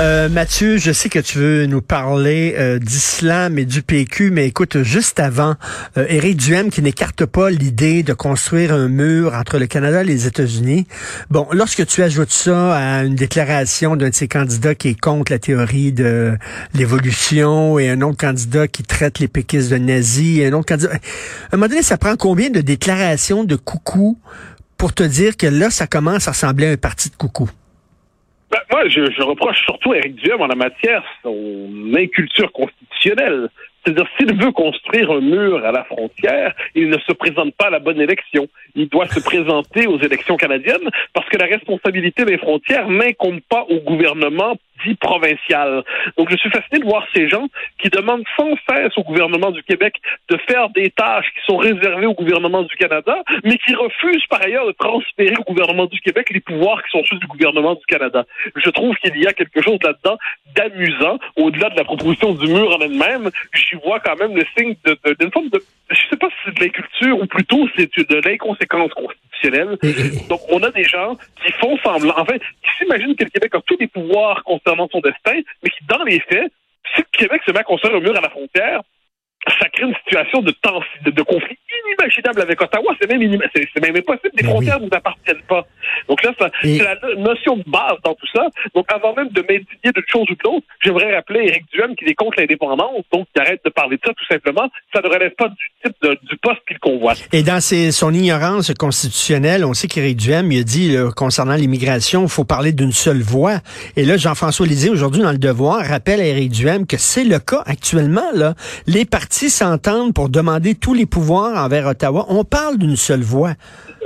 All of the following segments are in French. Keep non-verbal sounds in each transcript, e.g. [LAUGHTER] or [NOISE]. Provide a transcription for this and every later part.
Euh, Mathieu, je sais que tu veux nous parler euh, d'islam et du PQ, mais écoute, juste avant, euh, Éric Duhem qui n'écarte pas l'idée de construire un mur entre le Canada et les États-Unis. Bon, lorsque tu ajoutes ça à une déclaration d'un de ses candidats qui est contre la théorie de l'évolution et un autre candidat qui traite les péquistes de nazis et un autre candidat... À un moment donné, ça prend combien de déclarations de coucou pour te dire que là, ça commence à ressembler à un parti de coucou? Ben, moi, je, je, reproche surtout à Éric Duhem en la matière son inculture constitutionnelle. C'est-à-dire, s'il veut construire un mur à la frontière, il ne se présente pas à la bonne élection. Il doit se présenter aux élections canadiennes parce que la responsabilité des frontières n'incombe pas au gouvernement dit provincial. Donc, je suis fasciné de voir ces gens qui demandent sans cesse au gouvernement du Québec de faire des tâches qui sont réservées au gouvernement du Canada, mais qui refusent par ailleurs de transférer au gouvernement du Québec les pouvoirs qui sont ceux du gouvernement du Canada. Je trouve qu'il y a quelque chose là-dedans d'amusant, au-delà de la proposition du mur en elle-même. J'y vois quand même le signe d'une forme de, je sais pas si c'est de l'inculture ou plutôt c'est de l'inconséquence constitutionnelle. Donc, on a des gens qui font semblant, en fait, qui s'imaginent que le Québec a tous les pouvoirs concernant son destin, mais qui, dans les faits, si le Québec se met à construire un mur à la frontière, ça crée une situation de, tension, de, de conflit inimaginable avec Ottawa. C'est même, c'est même impossible. Les frontières ne nous appartiennent pas. Donc là, c'est la notion de base dans tout ça. Donc avant même de m'indigner d'une chose ou de l'autre, j'aimerais rappeler Éric Duhem qu'il est contre l'indépendance, donc qu'il arrête de parler de ça tout simplement. Ça ne relève pas du type de, du poste qu'il convoite. Et dans ses, son ignorance constitutionnelle, on sait qu'Éric Duhem il a dit là, concernant l'immigration, il faut parler d'une seule voix. Et là, Jean-François Lisée, aujourd'hui dans Le Devoir, rappelle à Éric Duhem que c'est le cas actuellement. Là. Les partis s'entendent pour demander tous les pouvoirs envers Ottawa. On parle d'une seule voix.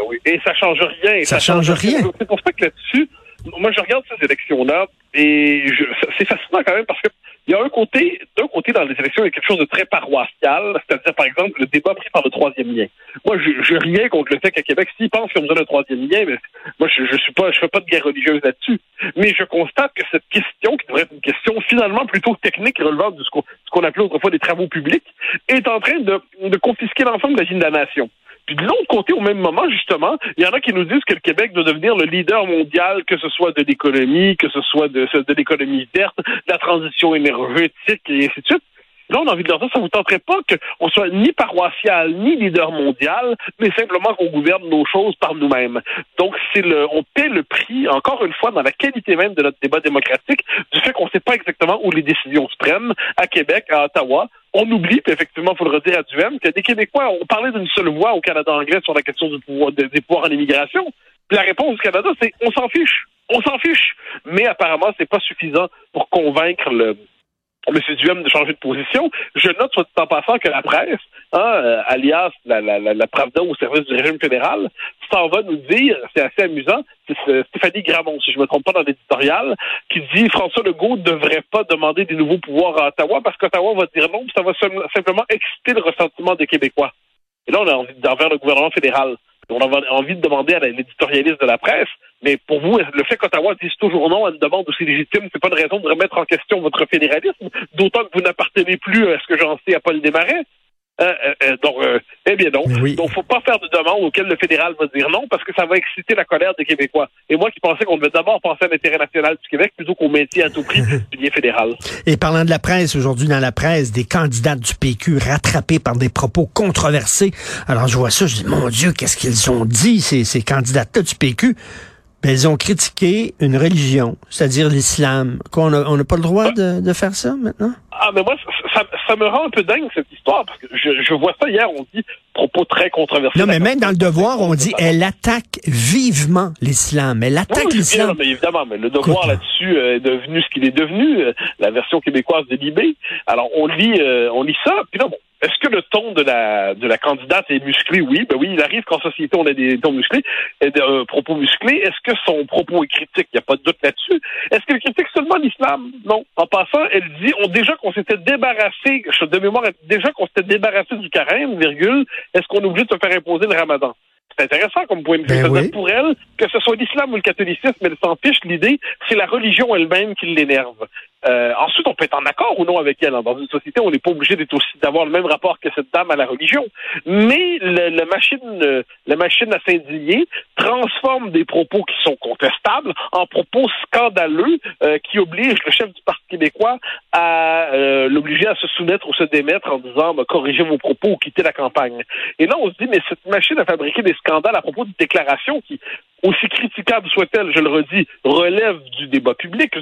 Oui, et ça change rien. Ça, ça change, change rien. rien. C'est pour ça que là-dessus, moi, je regarde ces élections-là et c'est fascinant quand même parce que il y a un côté, d'un côté dans les élections, il y a quelque chose de très paroissial, c'est-à-dire par exemple le débat pris par le troisième lien. Moi, je, je rien contre le fait qu'à Québec, s'ils pensent qu'ils ont besoin d'un troisième lien, mais moi, je, je suis pas, je fais pas de guerre religieuse là-dessus. Mais je constate que cette question, qui devrait être une question finalement plutôt technique relevant de ce qu'on, appelait autrefois des travaux publics, est en train de, de confisquer l'ensemble de la vie de la nation. Puis de l'autre côté, au même moment, justement, il y en a qui nous disent que le Québec doit devenir le leader mondial, que ce soit de l'économie, que ce soit de, de l'économie verte, de la transition énergétique et ainsi de suite. Là, on a envie de leur dire, ça vous tenterait pas qu'on soit ni paroissial, ni leader mondial, mais simplement qu'on gouverne nos choses par nous-mêmes. Donc, c'est le, on paie le prix, encore une fois, dans la qualité même de notre débat démocratique, du fait qu'on ne sait pas exactement où les décisions se prennent, à Québec, à Ottawa. On oublie, puis effectivement, il faut le redire à Duhem, que des Québécois ont parlé d'une seule voix au Canada anglais sur la question du pouvoir, des pouvoirs en immigration. Puis la réponse du Canada, c'est on s'en fiche. On s'en fiche. Mais apparemment, c'est pas suffisant pour convaincre le, M. Duhem de changer de position. Je note, soit en passant, que la presse, hein, euh, alias la, la, la, la Pravda au service du régime fédéral, s'en va nous dire, c'est assez amusant, c'est Stéphanie Gramont, si je me trompe pas dans l'éditorial, qui dit François Legault ne devrait pas demander des nouveaux pouvoirs à Ottawa parce qu'Ottawa va dire non, ça va simplement exciter le ressentiment des Québécois. Et là, on a envie d'envers le gouvernement fédéral. On a envie de demander à l'éditorialiste de la presse, mais pour vous, le fait qu'Ottawa dise toujours non à une demande aussi légitime, c'est pas une raison de remettre en question votre fédéralisme, d'autant que vous n'appartenez plus à ce que j'en sais à Paul Desmarais. Euh, euh, donc, euh, eh bien non. Oui. Donc, faut pas faire de demande auquel le fédéral va dire non, parce que ça va exciter la colère des Québécois. Et moi qui pensais qu'on devait d'abord penser à l'intérêt national du Québec plutôt qu'au maintien à tout prix [LAUGHS] du lien fédéral. Et parlant de la presse, aujourd'hui dans la presse, des candidats du PQ rattrapés par des propos controversés. Alors je vois ça, je dis, mon Dieu, qu'est-ce qu'ils ont dit, ces, ces candidats-là du PQ? Ben, ils ont critiqué une religion, c'est-à-dire l'islam. On n'a on pas le droit de, de faire ça maintenant? Ah, mais moi, ça, ça, me rend un peu dingue, cette histoire, parce que je, je vois ça hier, on dit propos très controversés. Non, mais même dans le devoir, on dit elle attaque vivement l'islam. Elle attaque oui, l'islam. mais évidemment, mais le devoir là-dessus est devenu ce qu'il est devenu, euh, la version québécoise de Libé. Alors, on lit, euh, on lit ça, puis là, bon, est-ce que le ton de la de la candidate est musclé? Oui, ben oui, il arrive qu'en société, on a des tons musclés, et des euh, propos musclés. Est-ce que son propos est critique? Il n'y a pas de doute là-dessus. Est-ce qu'elle critique seulement l'islam? Non. En passant, elle dit on déjà qu'on s'était débarrassé, de mémoire, déjà qu'on s'était débarrassé du carême, virgule, est-ce qu'on oublie de se faire imposer le ramadan? C'est intéressant comme point de vue. Ben oui. Pour elle, que ce soit l'islam ou le catholicisme, elle s'en fiche. L'idée, c'est la religion elle-même qui l'énerve. Euh, ensuite, on peut être en accord ou non avec elle. Dans une société, on n'est pas obligé d'être aussi d'avoir le même rapport que cette dame à la religion. Mais la machine, la machine à s'indigner transforme des propos qui sont contestables en propos scandaleux euh, qui obligent le chef du Parti québécois à euh, l'obliger à se soumettre ou se démettre en disant bah, corrigez vos propos ou quittez la campagne. Et là, on se dit mais cette machine à fabriquer des scandales à propos de déclarations qui, aussi critiquables soient-elles, je le redis, relèvent du débat public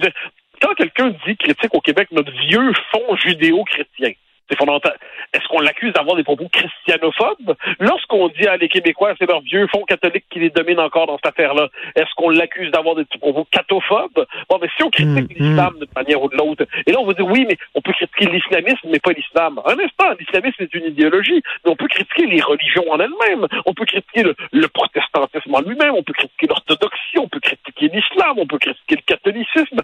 quand quelqu'un dit critique au Québec notre vieux fond judéo-chrétien, c'est fondamental. Est-ce qu'on l'accuse d'avoir des propos christianophobes? Lorsqu'on dit à les Québécois, c'est leur vieux fond catholique qui les domine encore dans cette affaire-là, est-ce qu'on l'accuse d'avoir des propos cathophobes? Bon, mais si on critique mm, l'islam mm. d'une manière ou de l'autre, et là on va dire oui, mais on peut critiquer l'islamisme, mais pas l'islam. Un instant, l'islamisme est une idéologie, mais on peut critiquer les religions en elles-mêmes, on peut critiquer le, protestantisme en lui-même, on peut critiquer l'orthodoxie, on peut critiquer l'islam, on peut critiquer le catholicisme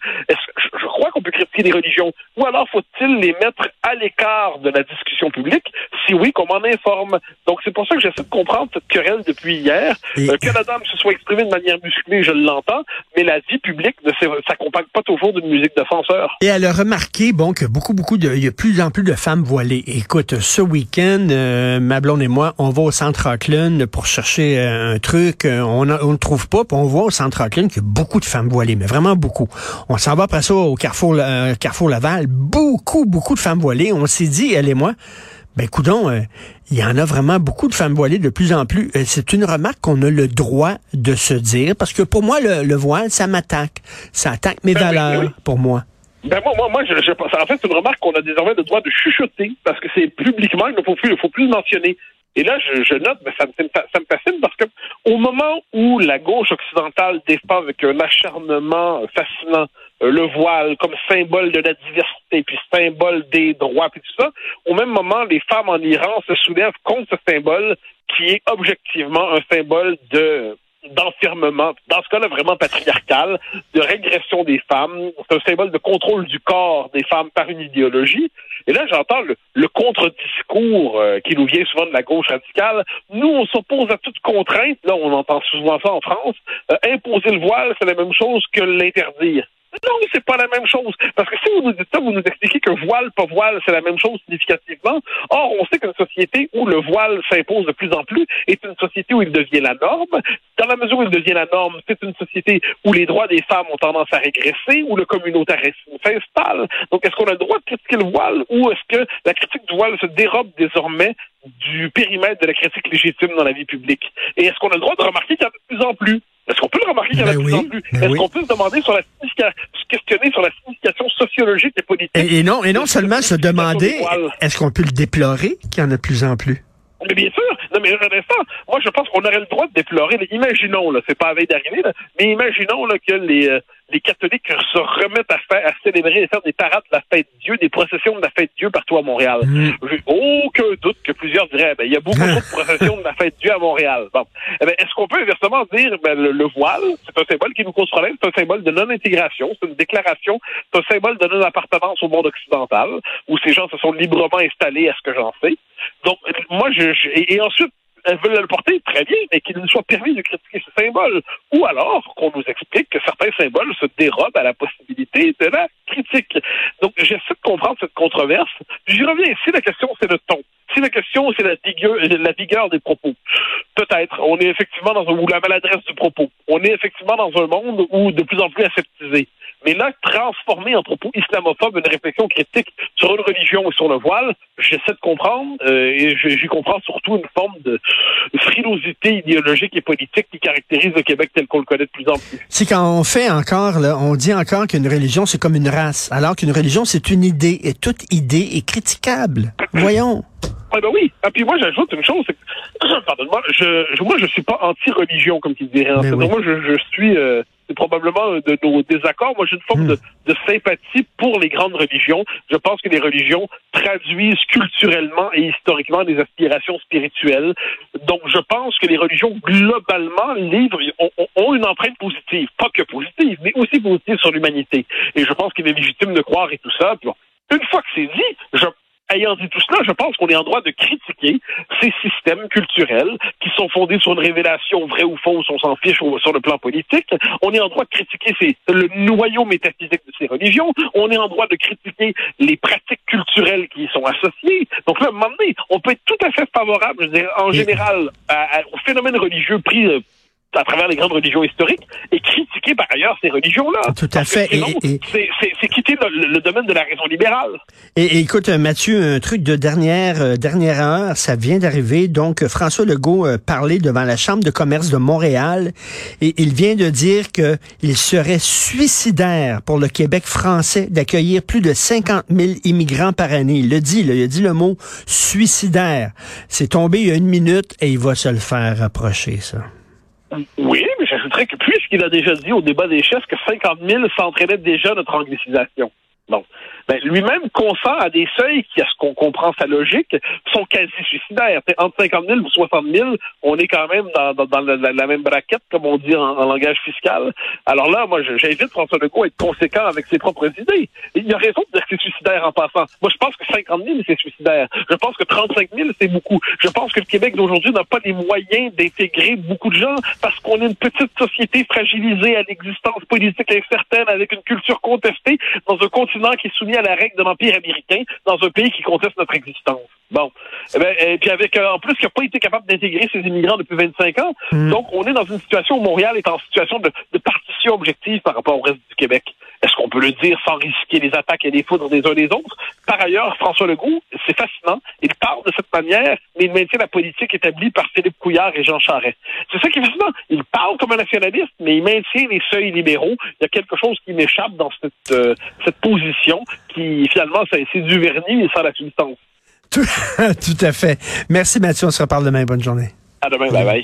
je crois qu'on peut critiquer les religions. Ou alors faut-il les mettre à l'écart de la discussion publique? Si oui, qu'on m'en informe. Donc, c'est pour ça que j'essaie de comprendre cette querelle depuis hier. Euh, que la dame se soit exprimée de manière musclée, je l'entends, mais la vie publique ne s'accompagne pas toujours d'une musique de danseur. Et elle a remarqué, bon, que beaucoup, beaucoup de, il y a plus en plus de femmes voilées. Écoute, ce week-end, euh, ma blonde et moi, on va au centre Auckland pour chercher euh, un truc. on ne trouve pas, puis on voit au centre Auckland qu'il y a beaucoup de femmes voilées, mais vraiment beaucoup. On s'en va après ça au Carrefour, Carrefour Laval, beaucoup, beaucoup de femmes voilées. On s'est dit elle et moi, ben coudon, euh, il y en a vraiment beaucoup de femmes voilées de plus en plus. Euh, c'est une remarque qu'on a le droit de se dire, parce que pour moi, le, voile, ça m'attaque. Ça attaque mes ben valeurs, pour moi. Ben moi, moi, moi je, je, en fait, c'est une remarque qu'on a désormais le droit de chuchoter, parce que c'est publiquement, il ne faut plus, il faut plus le mentionner. Et là, je, note, ben, ça, me, ça me fascine parce que au moment où la gauche occidentale défend avec un acharnement fascinant le voile comme symbole de la diversité, puis symbole des droits, puis tout ça, au même moment, les femmes en Iran se soulèvent contre ce symbole qui est objectivement un symbole de d'enfermement, dans ce cas-là vraiment patriarcal, de régression des femmes. C'est un symbole de contrôle du corps des femmes par une idéologie. Et là, j'entends le, contre-discours euh, qui nous vient souvent de la gauche radicale. Nous, on s'oppose à toute contrainte. Là, on entend souvent ça en France. Euh, imposer le voile, c'est la même chose que l'interdire. Non, c'est pas la même chose. Parce que si vous nous dites ça, vous nous expliquez que voile, pas voile, c'est la même chose significativement. Or, on sait qu'une société où le voile s'impose de plus en plus est une société où il devient la norme. Dans la mesure où il devient la norme, c'est une société où les droits des femmes ont tendance à régresser, où le communautarisme s'installe. Donc, est-ce qu'on a le droit de critiquer le voile ou est-ce que la critique du voile se dérobe désormais du périmètre de la critique légitime dans la vie publique? Et est-ce qu'on a le droit de remarquer qu'il y a de plus en plus? Est-ce qu'on peut le remarquer qu'il y en a de ben plus en plus? Ben Est-ce qu'on peut se demander sur la se questionner sur la signification sociologique et politique? Et, non, et non seulement se demander, est-ce qu'on peut le déplorer qu'il y en a de plus en plus? Mais bien sûr. Non, mais un instant, moi, je pense qu'on aurait le droit de déplorer. Imaginons, là, c'est pas à veille d'arriver, mais imaginons là, que les, euh, les catholiques se remettent à faire, à célébrer et faire des parades de la fête Dieu, des processions de la fête Dieu partout à Montréal. Mm. J'ai aucun doute que plusieurs diraient, ben, il y a beaucoup, de [LAUGHS] processions de la fête Dieu à Montréal. Bon. Eh ben, est-ce qu'on peut inversement dire, ben, le, voile, c'est un symbole qui nous cause problème, c'est un symbole de non-intégration, c'est une déclaration, c'est un symbole de non-appartenance au monde occidental, où ces gens se sont librement installés à ce que j'en sais? Donc, moi, je, et, ensuite, elles veulent le porter très bien, mais qu'il nous soit permis de critiquer ce symbole. Ou alors qu'on nous explique que certains symboles se dérobent à la possibilité de la critique. Donc, j'essaie de comprendre cette controverse. J'y reviens. Si la question, c'est le ton. Si la question, c'est la vigueur, la vigueur des propos. Peut-être. On est effectivement dans un, ou la maladresse du propos. On est effectivement dans un monde où de plus en plus aseptisé. Mais là, transformer en propos islamophobe une réflexion critique sur une religion et sur le voile, j'essaie de comprendre, euh, et j'y comprends surtout une forme de frilosité idéologique et politique qui caractérise le Québec tel qu'on le connaît de plus en plus. C'est quand on fait encore, là, on dit encore qu'une religion, c'est comme une race, alors qu'une religion, c'est une idée, et toute idée est critiquable. Voyons. Ah ben oui. Et ah, puis moi, j'ajoute une chose, c'est que, [CLEARS THROAT] pardonne-moi, je, moi, je suis pas anti-religion, comme tu dirais. Fait. Moi, je, je suis... Euh, c'est probablement de nos désaccords. Moi, j'ai une forme hmm. de, sympathie pour les grandes religions. Je pense que les religions traduisent culturellement et historiquement des aspirations spirituelles. Donc, je pense que les religions, globalement, livrent, ont, ont une empreinte positive. Pas que positive, mais aussi positive sur l'humanité. Et je pense qu'il est légitime de croire et tout ça. une fois que c'est dit, je ayant dit tout cela, je pense qu'on est en droit de critiquer ces systèmes culturels qui sont fondés sur une révélation vraie ou fausse, on s'en fiche sur le plan politique. On est en droit de critiquer ces, le noyau métaphysique de ces religions. On est en droit de critiquer les pratiques culturelles qui y sont associées. Donc là, à un moment donné, on peut être tout à fait favorable, je veux dire, en général, au phénomène religieux pris euh, à travers les grandes religions historiques et critiquer par ailleurs ces religions-là. Tout à fait. C'est quitter le, domaine de la raison libérale. Et, écoute, euh, Mathieu, un truc de dernière euh, dernière heure, ça vient d'arriver. Donc, François Legault euh, parlait devant la Chambre de commerce de Montréal et il vient de dire que il serait suicidaire pour le Québec français d'accueillir plus de 50 000 immigrants par année. Il le dit, il a dit le mot suicidaire. C'est tombé il y a une minute et il va se le faire rapprocher, ça. Oui, mais j'ajouterais que puisqu'il a déjà dit au débat des chefs que 50 000 s'entraînaient déjà notre anglicisation. Bon. Ben, lui-même consent à des seuils qui, à ce qu'on comprend sa logique, sont quasi suicidaires. entre 50 000 ou 60 000, on est quand même dans, la, même braquette, comme on dit en, langage fiscal. Alors là, moi, j'invite François Legault à être conséquent avec ses propres idées. Il a raison de dire que c'est suicidaire en passant. Moi, je pense que 50 000, c'est suicidaire. Je pense que 35 000, c'est beaucoup. Je pense que le Québec d'aujourd'hui n'a pas les moyens d'intégrer beaucoup de gens parce qu'on est une petite société fragilisée à l'existence politique incertaine avec une culture contestée dans un continent qui est soumis à la règle de l'Empire américain dans un pays qui conteste notre existence. Bon. et eh ben, et puis avec, euh, en plus, qui n'a pas été capable d'intégrer ces immigrants depuis 25 ans. Hmm. Donc, on est dans une situation où Montréal est en situation de, de partition objective par rapport au reste du Québec. Est-ce qu'on peut le dire sans risquer les attaques et les foudres des uns des autres? Par ailleurs, François Legault, c'est fascinant. Il parle de cette manière, mais il maintient la politique établie par Philippe Couillard et Jean Charest. C'est ça qui est fascinant. Il parle comme un nationaliste, mais il maintient les seuils libéraux. Il y a quelque chose qui m'échappe dans cette, euh, cette position qui, finalement, c'est du vernis, mais sans la substance. [LAUGHS] Tout, à fait. Merci Mathieu, on se reparle demain. Bonne journée. À demain, bye bye.